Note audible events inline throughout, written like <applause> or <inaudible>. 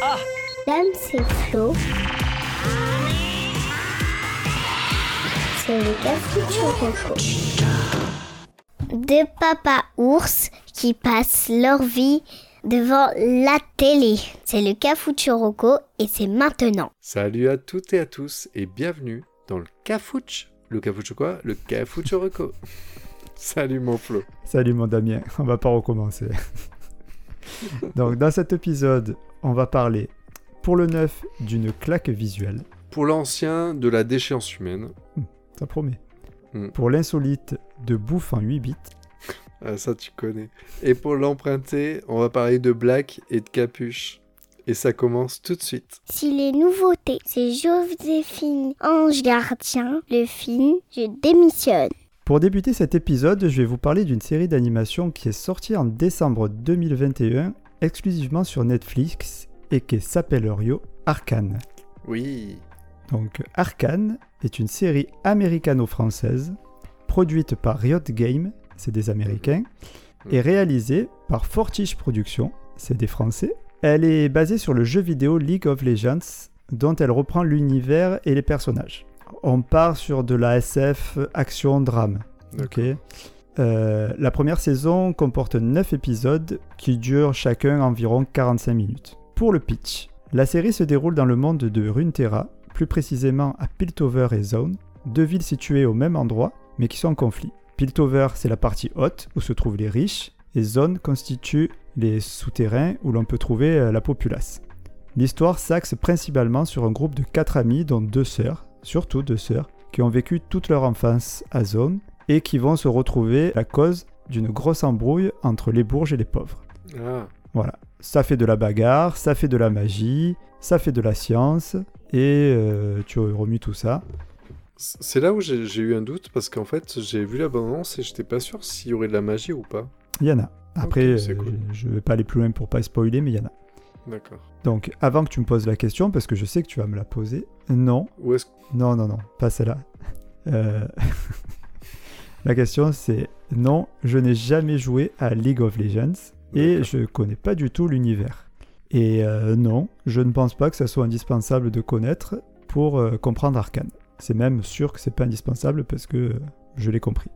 Dame, c'est Flo. C'est le. Deux papas ours qui passent leur vie devant la télé. C'est le Cafuturoco et c'est maintenant. Salut à toutes et à tous et bienvenue dans le Cafouche. Le Cafouche quoi? Le Cafouche Reco. <laughs> Salut mon Flo. Salut mon Damien, on va pas recommencer. <laughs> Donc dans cet épisode, on va parler pour le neuf d'une claque visuelle, Pour l'ancien, de la déchéance humaine. ça promet. Hmm. Pour l'insolite de bouffe en 8 bits, Ah, ça tu connais. Et pour l'emprunter, on va parler de Black et de Capuche. Et ça commence tout de suite. Si les nouveautés, c'est Joséphine Ange Gardien, le film, je démissionne. Pour débuter cet épisode, je vais vous parler d'une série d'animation qui est sortie en décembre 2021 exclusivement sur Netflix et qui s'appelle Rio Arcane. Oui. Donc Arcane est une série américano-française produite par Riot Games, c'est des Américains, et réalisée par Fortiche Productions, c'est des Français. Elle est basée sur le jeu vidéo League of Legends, dont elle reprend l'univers et les personnages. On part sur de la SF action-drame. Ok? Euh, la première saison comporte 9 épisodes qui durent chacun environ 45 minutes. Pour le pitch, la série se déroule dans le monde de Runeterra, plus précisément à Piltover et Zone, deux villes situées au même endroit mais qui sont en conflit. Piltover, c'est la partie haute où se trouvent les riches, et Zone constitue les souterrains où l'on peut trouver euh, la populace. L'histoire s'axe principalement sur un groupe de quatre amis, dont deux sœurs, surtout deux sœurs, qui ont vécu toute leur enfance à Zone et qui vont se retrouver à cause d'une grosse embrouille entre les bourges et les pauvres. Ah. Voilà. Ça fait de la bagarre, ça fait de la magie, ça fait de la science, et euh, tu remues tout ça. C'est là où j'ai eu un doute parce qu'en fait j'ai vu la bande-annonce et j'étais pas sûr s'il y aurait de la magie ou pas. Il y en a. Après, cool. je vais pas aller plus loin pour pas spoiler, mais il y en a. D'accord. Donc, avant que tu me poses la question, parce que je sais que tu vas me la poser, non, Où est-ce non, non, non, pas celle-là. Euh, <laughs> la question c'est non, je n'ai jamais joué à League of Legends et je connais pas du tout l'univers. Et euh, non, je ne pense pas que ça soit indispensable de connaître pour euh, comprendre Arcane. C'est même sûr que c'est pas indispensable parce que euh, je l'ai compris.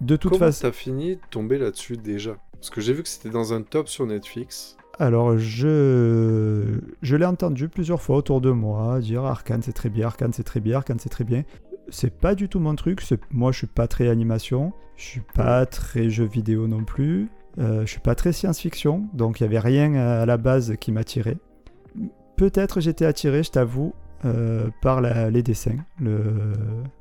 De toute Comment façon, t'as fini de tomber là-dessus déjà? Parce que j'ai vu que c'était dans un top sur Netflix. Alors, je, je l'ai entendu plusieurs fois autour de moi dire Arcane c'est très bien, Arcane c'est très bien, Arcane c'est très bien. C'est pas du tout mon truc. Moi, je suis pas très animation, je suis pas très jeu vidéo non plus, euh, je suis pas très science-fiction, donc il y avait rien à la base qui m'attirait. Peut-être j'étais attiré, je t'avoue, euh, par la- les dessins.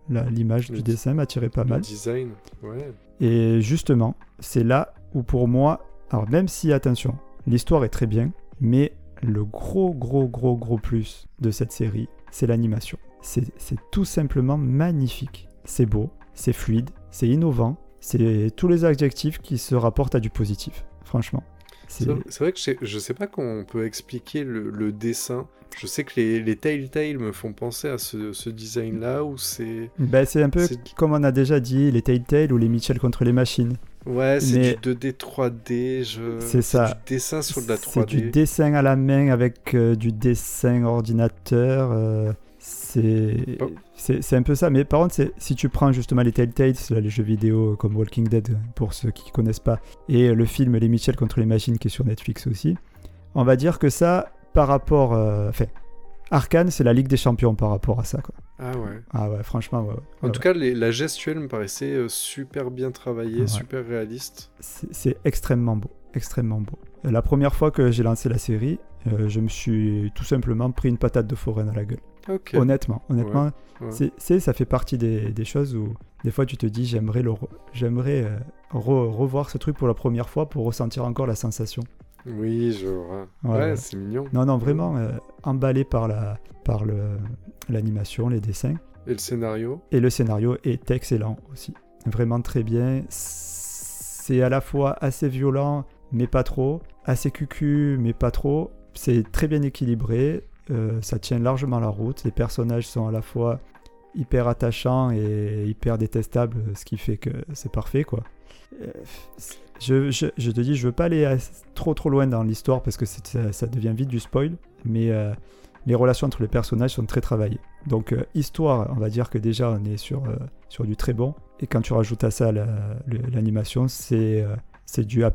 L'image Le du dessin m'attirait pas Le mal. design. Ouais. Et justement, c'est là où pour moi, alors même si attention, l'histoire est très bien, mais le gros gros gros gros plus de cette série, c'est l'animation. C'est tout simplement magnifique. C'est beau, c'est fluide, c'est innovant, c'est tous les adjectifs qui se rapportent à du positif. Franchement. C'est vrai que je sais, je sais pas comment on peut expliquer le, le dessin. Je sais que les, les Telltale me font penser à ce, ce design-là où c'est. ben, c'est un peu comme on a déjà dit, les Telltale ou les Mitchell contre les machines. Ouais, c'est Mais- du 2D, 3D. Je... C'est ça. du dessin sur de la 3D. C'est du dessin à la main avec euh, du dessin ordinateur. euh, c'est Oh. un peu ça. Mais par contre, si tu prends justement les Telltales, les jeux vidéo comme Walking Dead, pour ceux qui connaissent pas, et le film Les Mitchell contre les machines qui est sur Netflix aussi, on va dire que ça, par rapport. euh, Enfin, Arkane, c'est la Ligue des Champions par rapport à ça. Quoi. Ah ouais. Ah ouais, franchement, ouais, ouais. En Ouais, tout ouais. cas, les- la gestuelle me paraissait euh, super bien travaillée, super réaliste. c'est extrêmement beau, extrêmement beau. La première fois que j'ai lancé la série, euh, je me suis tout simplement pris une patate de forêt dans la gueule. Honnêtement, honnêtement, ouais. c'est c'est- ça fait partie des, des choses où des fois tu te dis j'aimerais le j'aimerais euh, re- revoir ce truc pour la première fois pour ressentir encore la sensation. Oui, je vois. Ouais, Ouais, ouais. c'est mignon. Non non vraiment euh, emballé par la par le l'animation, les dessins Et le scénario? Et le scénario est excellent aussi. Vraiment très bien. C'est à la fois assez violent mais pas trop, assez cucu mais pas trop. C'est très bien équilibré, euh, ça tient largement la route. Les personnages sont à la fois hyper attachants et hyper détestables, ce qui fait que c'est parfait quoi. euh, je, te dis, je veux pas aller trop trop loin dans l'histoire parce que ça, devient vite du spoil, mais euh, les relations entre les personnages sont très travaillées. Donc histoire, on va dire que déjà on est sur, sur du très bon, et quand tu rajoutes à ça la- l'animation, euh, c'est du A+.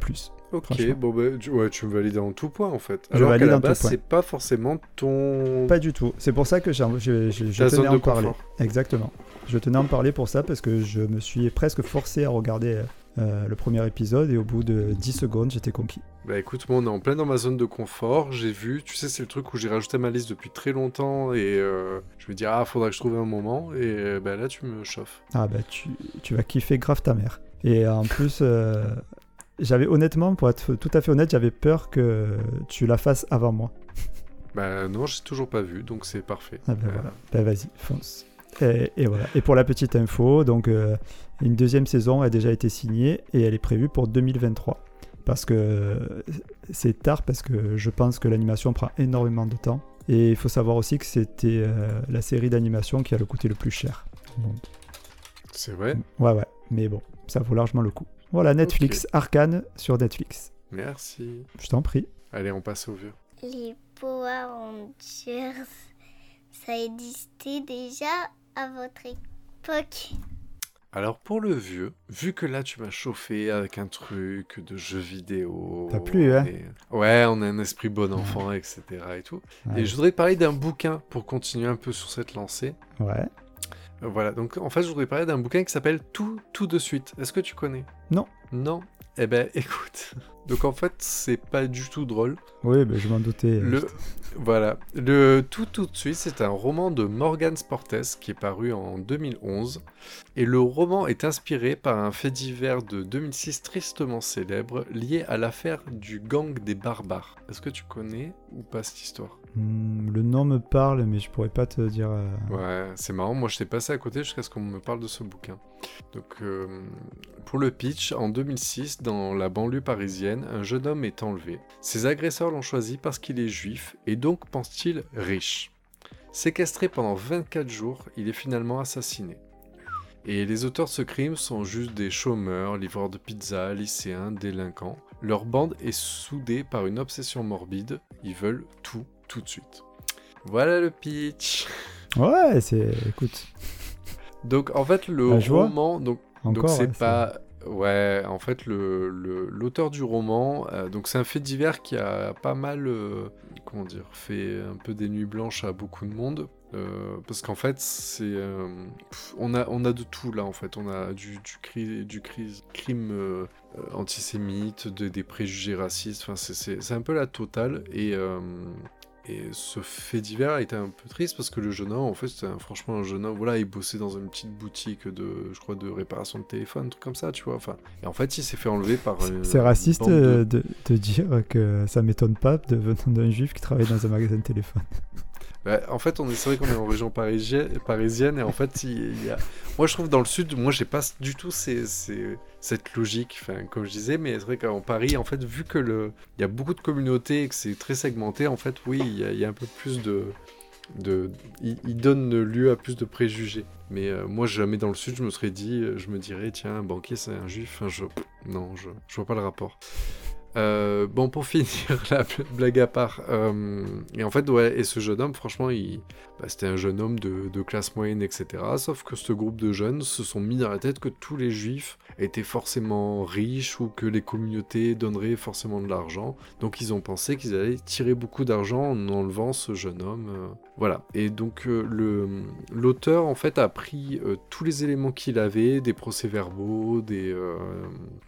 Ok, bon bah, tu, ouais, tu me valides en tout point en fait. Je Alors qu'à valide la base, c'est pas forcément ton. Pas du tout. C'est pour ça que j'ai- je, je, je ta tenais à de en parler. confort. Exactement. Je tenais à en parler pour ça parce que je me suis presque forcé à regarder euh, le premier épisode et au bout de 10 secondes, j'étais conquis. Bah écoute, moi on est en plein dans ma zone de confort. J'ai vu, tu sais, c'est le truc où j'ai rajouté ma liste depuis très longtemps et euh, je me dis, ah, faudra que je trouve un moment. Et bah là, tu me chauffes. Ah bah tu, tu vas kiffer grave ta mère. Et en plus, euh, j'avais honnêtement, pour être tout à fait honnête, j'avais peur que tu la fasses avant moi. <laughs> Bah non, j'ai toujours pas vu, donc c'est parfait. Ah ben Euh, voilà, ben vas-y, fonce. Et, et voilà. Et pour la petite info, donc euh, une deuxième saison a déjà été signée et elle est prévue pour 2023. Parce que euh, c'est tard, parce que je pense que l'animation prend énormément de temps. Et il faut savoir aussi que c'était euh, la série d'animation qui a le coûté le plus cher. au monde. C'est vrai? Ouais, ouais, mais bon, ça vaut largement le coup. Voilà, Netflix, Arcane sur Netflix. Merci. Je t'en prie. Allez, on passe au vieux. Les Power Rangers, ça existait déjà à votre époque? Alors pour le vieux, vu que là tu m'as chauffé avec un truc de jeu vidéo. T'as plu, hein? et- Ouais, on a un esprit bon enfant, etc. et tout. Ouais. Et je voudrais parler d'un bouquin pour continuer un peu sur cette lancée. Ouais. Voilà, donc en fait je voudrais parler d'un bouquin qui s'appelle Tout, tout de suite. Est-ce que tu connais? Non. Non? Eh ben <laughs> écoute. Donc en fait c'est pas du tout drôle. Oui, ben, je m'en doutais. Le, voilà. Le Tout tout de suite, c'est un roman de Morgan Sportes qui est paru en 2011. Et le roman est inspiré par un fait divers de 2006 tristement célèbre lié à l'affaire du gang des barbares. Est-ce que tu connais ou pas cette histoire? Le nom me parle, mais je pourrais pas te dire. euh, Ouais, c'est marrant. Moi, je t'ai passé à côté jusqu'à ce qu'on me parle de ce bouquin. Donc, euh, pour le pitch, en 2006, dans la banlieue parisienne, un jeune homme est enlevé. Ses agresseurs l'ont choisi parce qu'il est juif et donc pense-t-il riche. Séquestré pendant 24 jours, il est finalement assassiné. Et les auteurs de ce crime sont juste des chômeurs, livreurs de pizza, lycéens, délinquants. Leur bande est soudée par une obsession morbide. Ils veulent tout, tout de suite. Voilà le pitch. Ouais, c'est. Écoute, Donc en fait le La joie roman, donc encore. donc c'est ouais, pas ouais en fait le le- l'auteur du roman euh, donc c'est un fait divers qui a pas mal euh, comment dire fait un peu des nuits blanches à beaucoup de monde euh, parce qu'en fait c'est on a on a de tout là en fait on a du du, cri- du cri- crime antisémite de- des préjugés racistes enfin c'est- un peu la totale et et ce fait divers a été un peu triste parce que le jeune homme, en fait, c'était franchement un jeune homme. Voilà, il bossait dans une petite boutique de, je crois, de réparation de téléphone, un truc comme ça, tu vois. Enfin, et en fait, il s'est fait enlever par. C'est- raciste de, de dire que ça m'étonne pas de venant d'un juif qui travaille dans un magasin de téléphone. Bah, en fait, on est, c'est vrai qu'on est en région parisienne, et en fait, il, y a... moi je trouve dans le sud, moi j'ai pas du tout cette logique, comme je disais, mais c'est vrai qu'en Paris, en fait, vu que le, il y a beaucoup de communautés et que c'est très segmenté, en fait, oui, il y a, un peu plus de, il donne lieu à plus de préjugés. Mais euh, moi, jamais dans le sud, je me serais dit, euh, je me dirais, tiens, un banquier, c'est un juif. Enfin, je, non, je, je vois pas le rapport. Euh, bon, pour <laughs> finir la blague à part, euh, et en fait, ouais, et ce jeune homme, franchement, il, bah, c'était un jeune homme de, classe moyenne, etc. Sauf que ce groupe de jeunes se sont mis dans la tête que tous les juifs étaient forcément riches ou que les communautés donneraient forcément de l'argent. Donc ils ont pensé qu'ils allaient tirer beaucoup d'argent en enlevant ce jeune homme. euh, voilà. Et donc le, l'auteur, en fait, a pris tous les éléments qu'il avait, des procès-verbaux, des,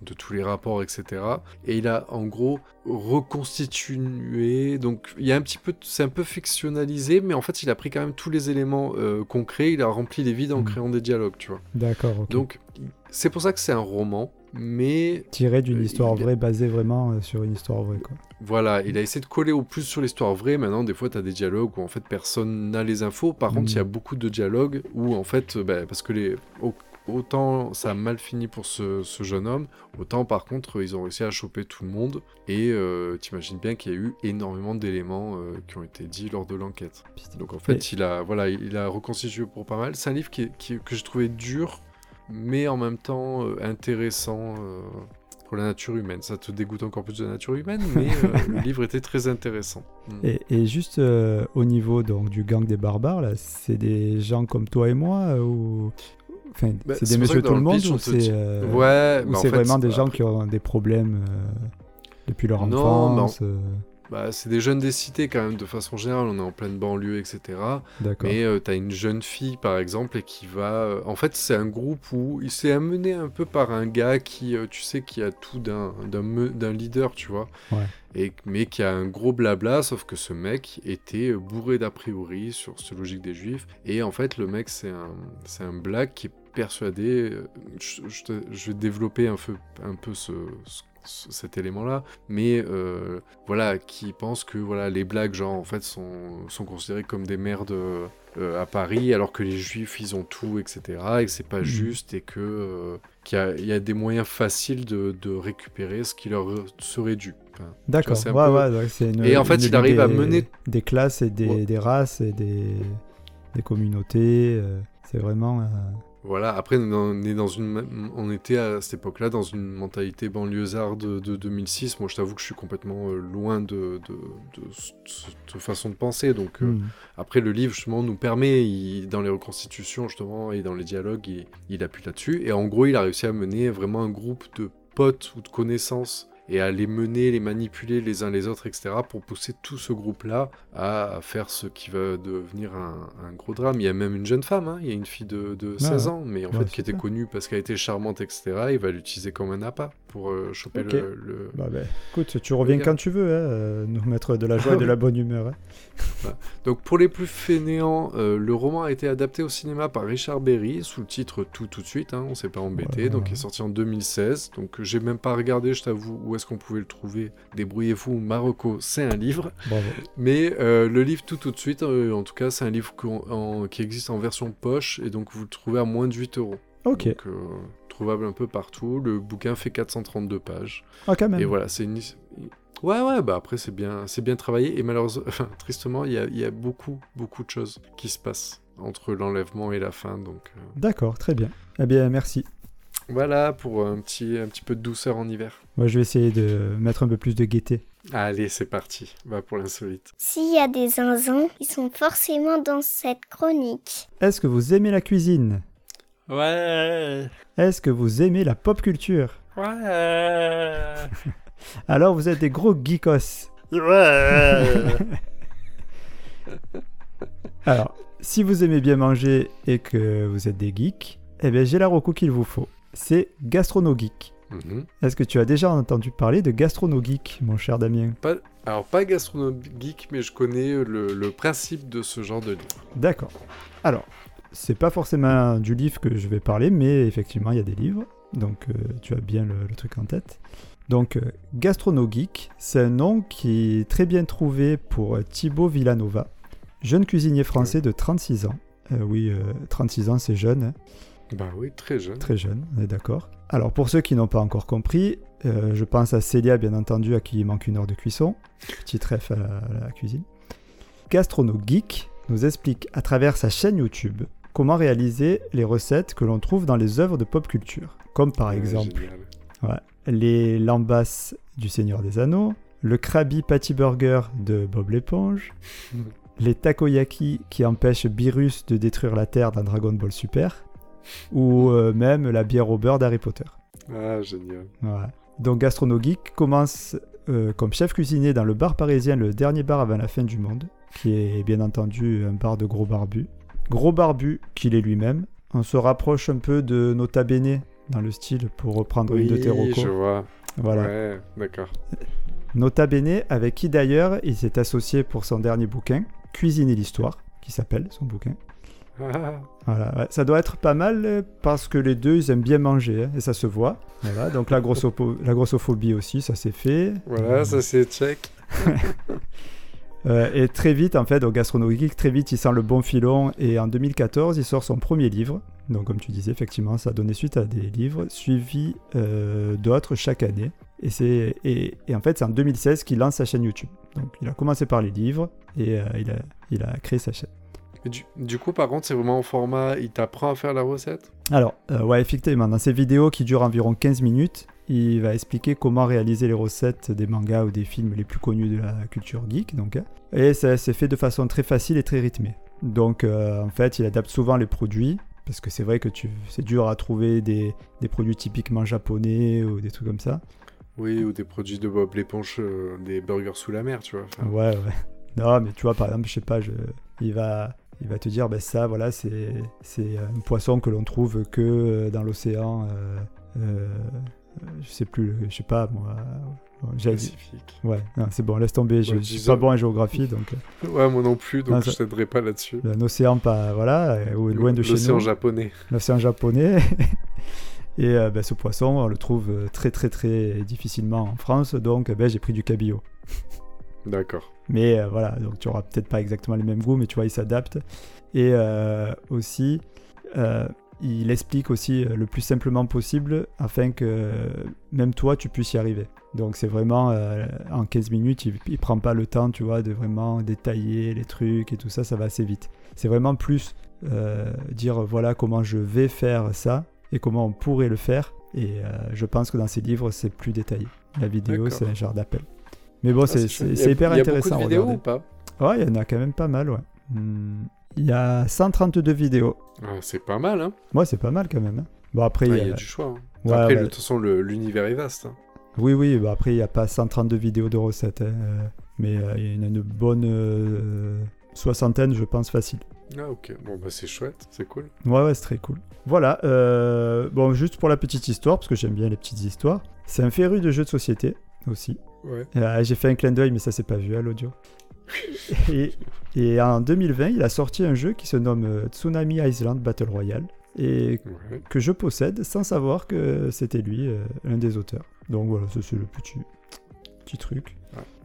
de tous les rapports, etc. Et il a en gros reconstitué. Donc il y a un petit peu, c'est un peu fictionnalisé, mais en fait il a pris quand même tous les éléments euh, concrets, il a rempli les vides en Mhm. créant des dialogues, tu vois. D'accord. Donc c'est pour ça que c'est un roman, mais Tiré d'une euh, histoire vraie, basé vraiment euh, sur une histoire vraie, quoi. voilà, il a essayé de coller au plus sur l'histoire vraie. Maintenant, des fois, tu as des dialogues où en fait personne n'a les infos. Par contre, il y a Mhm. beaucoup de dialogues où en fait, bah, parce que les autant ça a mal fini pour ce, ce jeune homme, autant par contre ils ont réussi à choper tout le monde. Et euh, t'imagines bien qu'il y a eu énormément d'éléments euh, qui ont été dits lors de l'enquête. Donc en fait, il a voilà, il a reconstitué pour pas mal. C'est un livre qui, qui- que je trouvais dur mais en même temps euh, intéressant euh, pour la nature humaine. Ça te dégoûte encore plus de la nature humaine, mais euh, <laughs> le livre était très intéressant. Mm. Et, et juste euh, au niveau donc, du gang des barbares, là, c'est des gens comme toi et moi euh, ou... Enfin, Bah, c'est des que tout le monde pitch, ou c'est euh, Ouais, bah, fait, vraiment des gens qui ont des problèmes euh, depuis leur enfance euh, Bah, c'est des jeunes des cités quand même, de façon générale. On est en pleine banlieue, etc. Mais euh, t'as une jeune fille, par exemple, et qui va... euh, En fait, c'est un groupe où il s'est amené un peu par un gars qui, euh, tu sais, qui a tout d'un d'un leader, tu vois. Ouais. Et, mais qui a un gros blabla, sauf que ce mec était euh, bourré d'a priori sur cette logique des juifs. Et en fait, le mec, c'est un, c'est un black qui est persuadé... Je, je te- je vais développer un peu, un peu ce- ce- cet élément-là, mais euh, voilà, qui pense que voilà, les blagues, genre, en fait, sont, sont considérées comme des merdes euh, à Paris, alors que les juifs, ils ont tout, etc., et que c'est pas Mhm. juste, et que euh, qu'il y, a- il y a des moyens faciles de, de récupérer ce qui leur serait dû. Enfin, D'accord. c'est un Ouais, peu- ouais, ouais, c'est une- Et en fait, il arrive à mener- des classes et des, Ouais. des races et des, des communautés. euh, c'est vraiment. Voilà, après, on est dans une, on était à cette époque-là dans une mentalité banlieusarde de, de 2006. Moi, je t'avoue que je suis complètement euh, loin de, de, de cette façon de penser. Donc, euh, hmm. après, le livre, justement, nous permet, il- dans les reconstitutions, justement, et dans les dialogues, il, il appuie là-dessus. Et en gros, il a réussi à mener vraiment un groupe de potes ou de connaissances et à les mener, les manipuler les uns les autres, etc., pour pousser tout ce groupe-là à faire ce qui va devenir un, un gros drame. Il y a même une jeune femme, hein, il y a une fille de, de 16 ans, mais en Ouais, fait qui était connue parce qu'elle était charmante, etc., il va l'utiliser comme un appât pour euh, choper le, le- Bah, bah, écoute, tu reviens quand tu veux, hein, euh, nous mettre de la joie et de <laughs> la bonne humeur. hein. Donc pour les plus fainéants, euh, le roman a été adapté au cinéma par Richard Berry sous le titre Tout tout de suite, hein, on s'est pas embêté, Ouais. donc il est sorti en 2016. Donc j'ai même pas regardé, je t'avoue, où est-ce qu'on pouvait le trouver. Débrouillez-vous, Marocco, c'est un livre. Bravo. Mais euh, le livre Tout tout de suite, euh, en tout cas, c'est un livre en- qui existe en version poche et donc vous le trouvez à moins de 8 euros. Ok. Donc trouvable un peu partout. Le bouquin fait 432 pages. Ah, quand même. Et voilà, c'est une. Ouais, ouais, bah après, c'est bien, c'est bien travaillé. Et malheureusement, <laughs> enfin, tristement, il y a, y a beaucoup, beaucoup de choses qui se passent entre l'enlèvement et la fin. Donc euh, D'accord, très bien. Eh bien, merci. voilà pour un petit, un petit peu de douceur en hiver. Moi, je vais essayer de mettre un peu plus de gaieté. Allez, c'est parti. Va pour l'insolite. S'il y a des zinzins, ils sont forcément dans cette chronique. Est-ce que vous aimez la cuisine? Ouais. Est-ce que vous aimez la pop culture? Ouais. <laughs> Alors, vous êtes des gros geekos. Ouais. Alors, si vous aimez bien manger et que vous êtes des geeks, eh bien, j'ai la reco qu'il vous faut. C'est Gastronogeek. Mhm. Est-ce que tu as déjà entendu parler de Gastronogeek, mon cher Damien? Pas- alors, pas gastronomie geek, mais je connais le, le principe de ce genre de livre. D'accord. Alors, c'est pas forcément du livre que je vais parler, mais effectivement, il y a des livres. Donc, euh, tu as bien le, le truc en tête. Donc, euh, Gastronogeek, c'est un nom qui est très bien trouvé pour euh, Thibaut Villanova, jeune cuisinier français de 36 ans. Euh, oui, euh, 36 ans, c'est jeune. hein. Bah oui, très jeune. Très jeune, on est d'accord. Alors pour ceux qui n'ont pas encore compris, je pense à Célia bien entendu à qui il manque une heure de cuisson. Petit ref à la, à la cuisine. Gastrono Geek nous explique à travers sa chaîne YouTube comment réaliser les recettes que l'on trouve dans les œuvres de pop culture. Comme par Ouais, exemple les lambas du Seigneur des Anneaux, le Krabby Patty Burger de Bob l'éponge, <laughs> les takoyaki qui empêchent Beerus de détruire la Terre dans Dragon Ball Super, ou euh, même la bière au beurre d'Harry Potter. Ah, génial. Donc Gastrono Geek commence euh, comme chef cuisinier dans le bar parisien Le Dernier Bar avant la fin du monde, qui est bien entendu un bar de gros barbus. Gros barbu qu'il est lui-même. On se rapproche un peu de Nota Bene dans le style pour reprendre une de tes Oui, recos. je vois. Voilà. Ouais, d'accord. Nota Bene, avec qui d'ailleurs il s'est associé pour son dernier bouquin, Cuisiner l'histoire, qui s'appelle son bouquin. Ah, Voilà, ouais, ça doit être pas mal parce que les deux ils aiment bien manger hein, et ça se voit. Voilà, donc la grossophobie aussi, ça s'est fait. voilà, ça c'est check. <laughs> Euh, et très vite, en fait, au Gastronomique, très vite il sent le bon filon et en 2014 il sort son premier livre. Donc, comme tu disais, effectivement, ça a donné suite à des livres suivis euh, d'autres chaque année. Et, c'est, et en fait, c'est en 2016 qu'il lance sa chaîne YouTube. Donc, il a commencé par les livres et euh, il, a, il a créé sa chaîne. Du, du coup, par contre, c'est vraiment en format, il t'apprend à faire la recette? Alors, euh, ouais, effectivement, dans ces vidéos qui durent environ 15 minutes, il va expliquer comment réaliser les recettes des mangas ou des films les plus connus de la culture geek. Donc, hein. et ça c'est fait de façon très facile et très rythmée. Donc, euh, en fait, il adapte souvent les produits. Parce que c'est vrai que tu, c'est dur à trouver des, des produits typiquement japonais ou des trucs comme ça. Oui, ou des produits de Bob l'éponge, euh, des burgers sous la mer, tu vois. Enfin, Ouais, ouais. Non, mais tu vois, par exemple, je sais pas, je- il, va, il va te dire, ben ça, voilà, c'est, c'est un poisson que l'on trouve que euh, dans l'océan. euh, euh, je sais plus, je sais pas, moi. Pacifique. Ouais, c'est bon, laisse tomber, je, Ouais, je suis pas bon en géographie, donc euh, Ouais, moi non plus, donc Non, je t'aiderai pas là-dessus. un océan pas, voilà, ou loin de chez L'océan nous, japonais. l'océan japonais. <laughs> Et euh, ben, ce poisson, on le trouve très très très difficilement en France, donc ben, j'ai pris du cabillaud. D'accord. Mais euh, voilà, donc tu auras peut-être pas exactement les mêmes goûts, mais tu vois, il s'adapte. Et euh, aussi, euh, il explique aussi euh, le plus simplement possible afin que même toi, tu puisses y arriver. Donc c'est vraiment, en 15 minutes, il, il prend pas le temps, tu vois, de vraiment détailler les trucs et tout ça, ça va assez vite. C'est vraiment plus dire, voilà comment je vais faire ça et comment on pourrait le faire. Et je pense que dans ces livres, c'est plus détaillé. La vidéo, c'est un genre d'appel. Mais bon, Ah, c'est chouette. c'est- Il y a- c'est hyper Il y a intéressant. beaucoup de vidéos ou pas? Ouais, il y en a quand même pas mal, ouais. Hmm, Il y a 132 vidéos. Ah, C'est pas mal, hein Moi, c'est pas mal quand même. hein. Bon, après, il y y a- du choix. hein. Ouais, Après, ouais. de toute façon, l'univers est vaste. hein. oui, oui, bah après, il n'y a pas 132 vidéos de recettes. hein, euh, Mais euh, il y en a une bonne euh, soixantaine, je pense, facile. Ah, ok. Bon, bah, c'est chouette, c'est cool. Ouais, ouais, c'est très cool. Voilà, euh, bon, juste pour la petite histoire, parce que j'aime bien les petites histoires. C'est un féru de jeux de société aussi. Ouais. Euh, J'ai fait un clin d'œil, mais ça, c'est pas vu à l'audio. <laughs> et, et en 2020, il a sorti un jeu qui se nomme euh, Tsunami Island Battle Royale. Et Ouais. que je possède sans savoir que c'était lui, euh, un des auteurs. Donc voilà, c'est le petit, petit truc.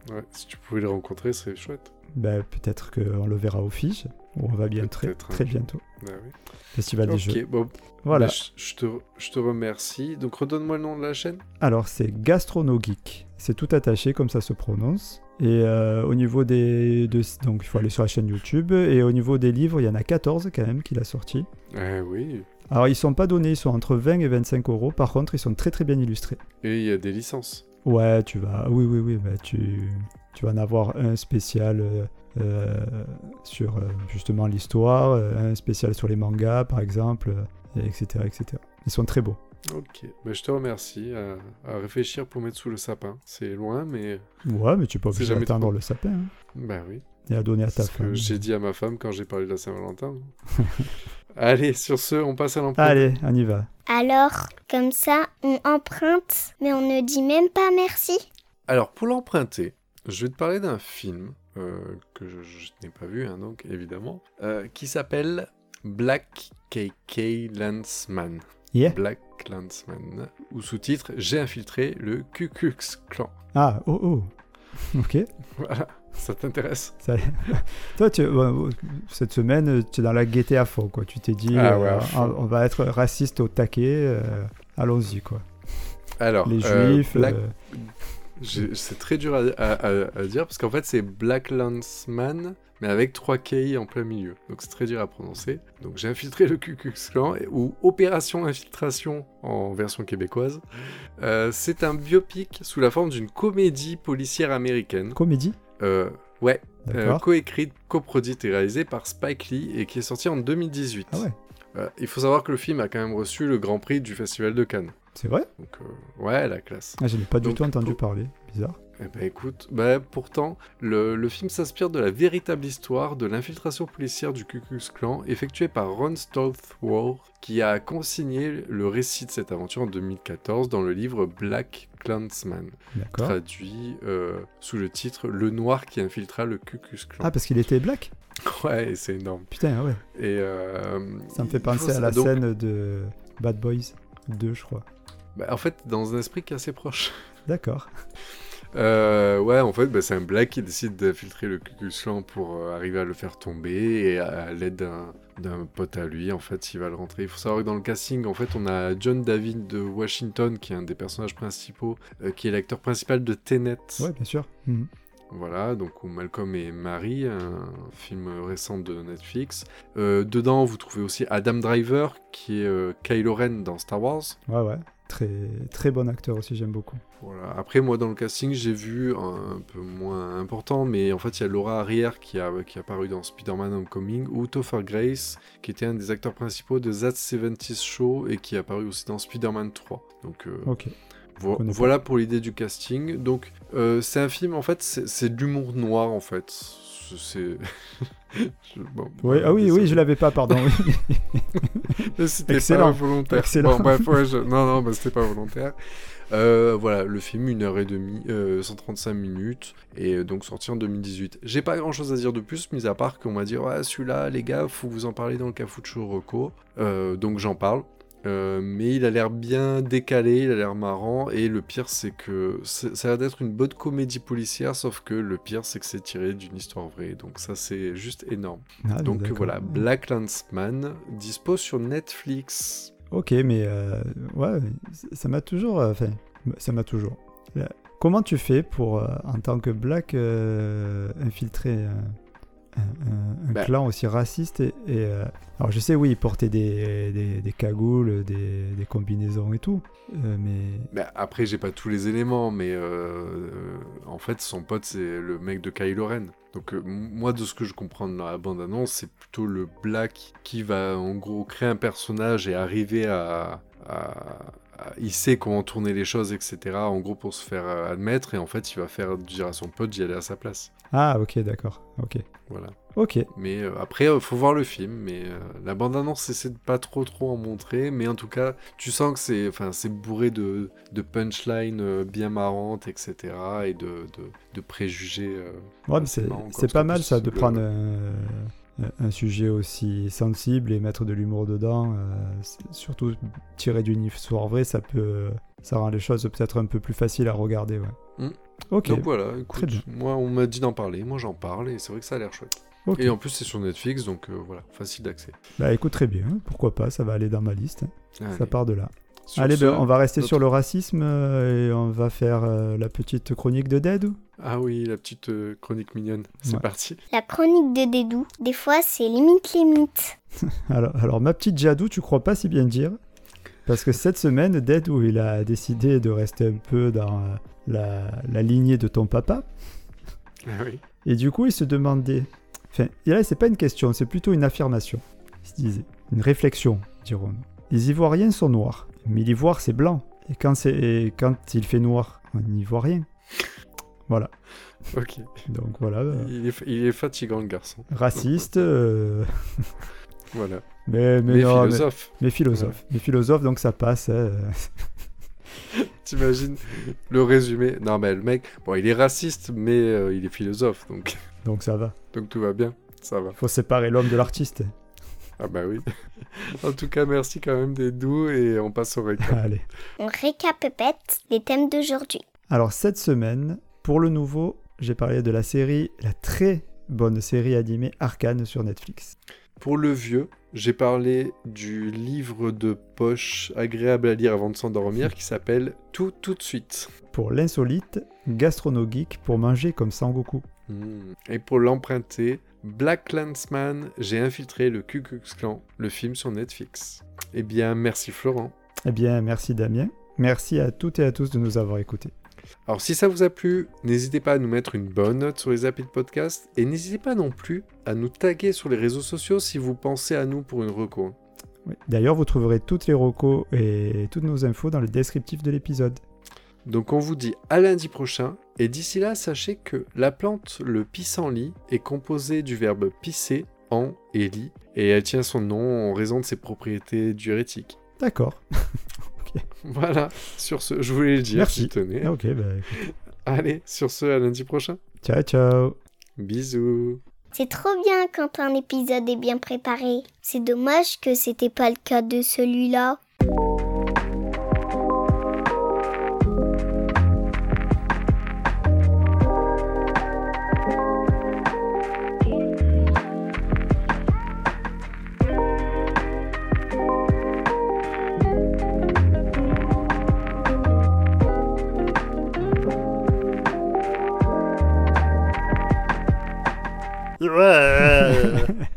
Ouais, si tu pouvais le rencontrer, c'est chouette. Ben, Peut-être qu'on le verra au Fige, où on va bien très, un très bientôt. Bah oui. Festival des jeux. Bon, Voilà. bah, je, je te, je te remercie. Donc, redonne-moi le nom de la chaîne. Alors c'est Gastrono Geek. C'est tout attaché comme ça se prononce. Et euh, au niveau des... de- donc il faut aller sur la chaîne YouTube. Et au niveau des livres, il y en a 14 quand même qu'il a sorti. Eh oui. Alors ils sont pas donnés, ils sont entre 20 et 25 euros. Par contre, ils sont très très bien illustrés. Et il y a des licences. Ouais, tu vas. Oui, oui, oui. bah, tu... tu vas en avoir un spécial euh, euh, sur euh, justement l'histoire, un spécial sur les mangas, par exemple, et etc., etc. Ils sont très beaux. Ok, bah, je te remercie à, à réfléchir pour mettre sous le sapin. C'est loin, mais Ouais, mais tu peux obligé trop. le sapin hein, bah oui. et à donner à ta C'est ce femme. que j'ai dit à ma femme quand j'ai parlé de la Saint-Valentin. <laughs> Allez, sur ce, on passe à l'emploi. Allez, on y va. Alors, comme ça, on emprunte, mais on ne dit même pas merci. Alors, pour l'emprunter, je vais te parler d'un film euh, que je, je n'ai pas vu, hein, donc évidemment, euh, qui s'appelle Black KK Landsman. Yeah. Black Landsman, ou sous-titre J'ai infiltré le Ku Klux Klan. Ah, oh, oh. <laughs> Ok. Voilà, ça t'intéresse? Ça- <laughs> Toi, tu... ouais, cette semaine, tu es dans la gaieté à fond, quoi. Tu t'es dit, Ah ouais, euh, on va être raciste au taquet. euh, Allons-y, quoi. Alors, Les euh, juifs. Black- euh, c'est très dur à, à- à- à dire parce qu'en fait c'est Black Landsman, mais avec 3 K en plein milieu. Donc c'est très dur à prononcer. Donc j'ai infiltré le Klan, et- ou Opération Infiltration en version québécoise. Euh, c'est un biopic sous la forme d'une comédie policière américaine. Comédie? Euh, ouais, euh, coécrite, coproduite et réalisée par Spike Lee et qui est sorti en 2018. Ah ouais, Euh, il faut savoir que le film a quand même reçu le Grand Prix du Festival de Cannes. C'est vrai Donc euh, ouais, la classe. ah, Je n'ai pas du Donc, tout entendu pour- parler. Bizarre. Eh ben écoute, bah, pourtant, le, le film s'inspire de la véritable histoire de l'infiltration policière du Ku Klux Klan effectuée par Ron Stoltzworth, qui a consigné le récit de cette aventure en 2014 dans le livre Black Klansman, traduit euh, sous le titre Le Noir qui infiltra le Ku Klux Klan. Ah, parce qu'il était black? <laughs> Ouais, c'est énorme. Putain, ouais. Et euh, Ça me fait penser à la donc, scène de Bad Boys 2, je crois. bah, en fait, dans un esprit qui est assez proche. <laughs> D'accord. Euh, ouais, en fait, bah, c'est un black qui décide d'infiltrer le Klan pour euh, arriver à le faire tomber et à, à l'aide d'un d'un pote à lui, en fait, il va le rentrer. Il faut savoir que dans le casting, en fait, on a John David de Washington, qui est un des personnages principaux, euh, qui est l'acteur principal de Tenet. Ouais, bien sûr. Mhm. Voilà, donc où Malcolm et Marie, un film récent de Netflix. Euh, dedans, vous trouvez aussi Adam Driver, qui est euh, Kylo Ren dans Star Wars. Ouais, ouais. Très, très bon acteur aussi, j'aime beaucoup. Voilà. Après, moi, dans le casting, j'ai vu un, peu moins important, mais en fait, il y a Laura Arrière qui a, qui a apparu dans Spider-Man Homecoming, ou Topher Grace, qui était un des acteurs principaux de That 70s Show et qui a apparu aussi dans Spider-Man 3. Donc, euh, Ok. Vo- connais pas. voilà pour l'idée du casting. Donc, euh, c'est un film, en fait, c'est de l'humour noir, en fait. C'est. <laughs> Bon, ah oui, oui, je l'avais pas, pardon. <laughs> C'était pas volontaire. Excellent. Bon, bref, ouais, je- non, non, bah, c'était pas volontaire. Euh, voilà, le film, une heure et demie, euh, 135 minutes, et euh, donc sorti en 2018. J'ai pas grand chose à dire de plus, mis à part qu'on m'a dit, ouais, celui-là, les gars, faut vous en parler dans le Cafucho Rocco. Euh, donc j'en parle. Euh, mais il a l'air bien décalé, il a l'air marrant, et le pire c'est que ça a l'air d'être une bonne comédie policière, sauf que le pire c'est que c'est tiré d'une histoire vraie, donc ça c'est juste énorme. Ah, Donc voilà, Black Landsman dispose sur Netflix. Ok, mais euh, ouais, ça m'a toujours. euh, Enfin, ça m'a toujours. Comment tu fais pour, en tant que black, infiltrer euh, un, Bah. clan aussi raciste et, et, euh, Alors je sais, oui, il portait des, des, des cagoules, des, des combinaisons et tout, euh, mais... Bah, après, j'ai pas tous les éléments, mais euh, en fait, son pote, c'est le mec de Kylo Ren. Donc, moi, de ce que je comprends dans la bande-annonce, c'est plutôt le Black qui va, en gros, créer un personnage et arriver à. à- il sait comment tourner les choses, etc. En gros, pour se faire admettre, et en fait, il va faire dire à son pote d'y aller à sa place. Ah, ok, d'accord, ok. Voilà. Ok, Mais euh, après, euh, faut voir le film. Mais euh, la bande-annonce essaie de pas trop trop en montrer. Mais en tout cas, tu sens que c'est, enfin, c'est bourré de, de punchlines bien marrantes, etc. Et de, de, de préjugés. Ouais, mais c'est c'est marrant, c'est comme pas mal ça de prendre un, sujet aussi sensible et mettre de l'humour dedans. euh, surtout tiré d'une histoire vraie, ça peut, ça rend les choses peut-être un peu plus faciles à regarder. Ouais. Mm. Ok, Donc voilà, écoute, bien. moi on m'a dit d'en parler, moi j'en parle et c'est vrai que ça a l'air chouette. Et en plus c'est sur Netflix, donc euh, voilà, facile d'accès. Bah écoute très bien, pourquoi pas, ça va aller dans ma liste. hein. Allez. Ça part de là. Sur Allez, ce- ben, on va rester notre- sur le racisme euh, et on va faire euh, la petite chronique de Dead. ou? Ah oui, la petite euh, chronique mignonne, c'est Ouais. parti. La chronique de Dédou, des fois c'est limite limite. <laughs> Alors, alors, ma petite Jadou, tu crois pas si bien dire? Parce que cette semaine, Dead, où il a décidé de rester un peu dans euh, la, la lignée de ton papa, Ah oui. et du coup, il se demandait. Enfin, et là, c'est pas une question, c'est plutôt une affirmation. Il se disait, une réflexion, dirons-nous. Les Ivoiriens sont noirs, mais l'ivoire, c'est blanc. Et quand, c'est, et quand il fait noir, on n'y voit rien. Voilà. Ok. Donc voilà, euh, Il est, il est fatigant le garçon. raciste, euh, <laughs> Voilà. mais, mais, Mais, non, mais- philosophe. mais philosophe. Mais philosophe, donc ça passe. hein. <laughs> T'imagines le résumé? Non, mais le mec, bon, il est raciste, mais euh, il est philosophe, donc, Donc ça va. donc tout va bien. Ça va. faut séparer l'homme de l'artiste. Ah bah oui. <laughs> en tout cas, merci quand même des doux et on passe au récap. Allez. On récapépète les thèmes d'aujourd'hui. Alors cette semaine, pour le nouveau, j'ai parlé de la série, la très bonne série animée Arcane sur Netflix. Pour le vieux, j'ai parlé du livre de poche agréable à lire avant de s'endormir qui s'appelle Tout tout de suite. Pour l'insolite, Gastrono Geek pour manger comme Sangoku. Hmm. Et pour l'emprunter, Black Landsman, j'ai infiltré le Ku Klux Klan, le film sur Netflix. Eh bien, merci Florent. Eh bien, merci Damien. Merci à toutes et à tous de nous avoir écoutés. Alors si ça vous a plu, n'hésitez pas à nous mettre une bonne note sur les applis de podcast et n'hésitez pas non plus à nous taguer sur les réseaux sociaux si vous pensez à nous pour une reco. Oui. D'ailleurs, vous trouverez toutes les recos et toutes nos infos dans le descriptif de l'épisode. Donc on vous dit à lundi prochain et d'ici là sachez que la plante le pissenlit est composée du verbe pisser en et lit et elle tient son nom en raison de ses propriétés diurétiques. D'accord. <laughs> <laughs> Voilà, sur ce, je voulais le dire, Merci. tenais. Ok, bah, écoute. Allez, sur ce, à lundi prochain. ciao ciao. Bisous. C'est trop bien quand un épisode est bien préparé. C'est dommage que c'était pas le cas de celui-là. Right, right.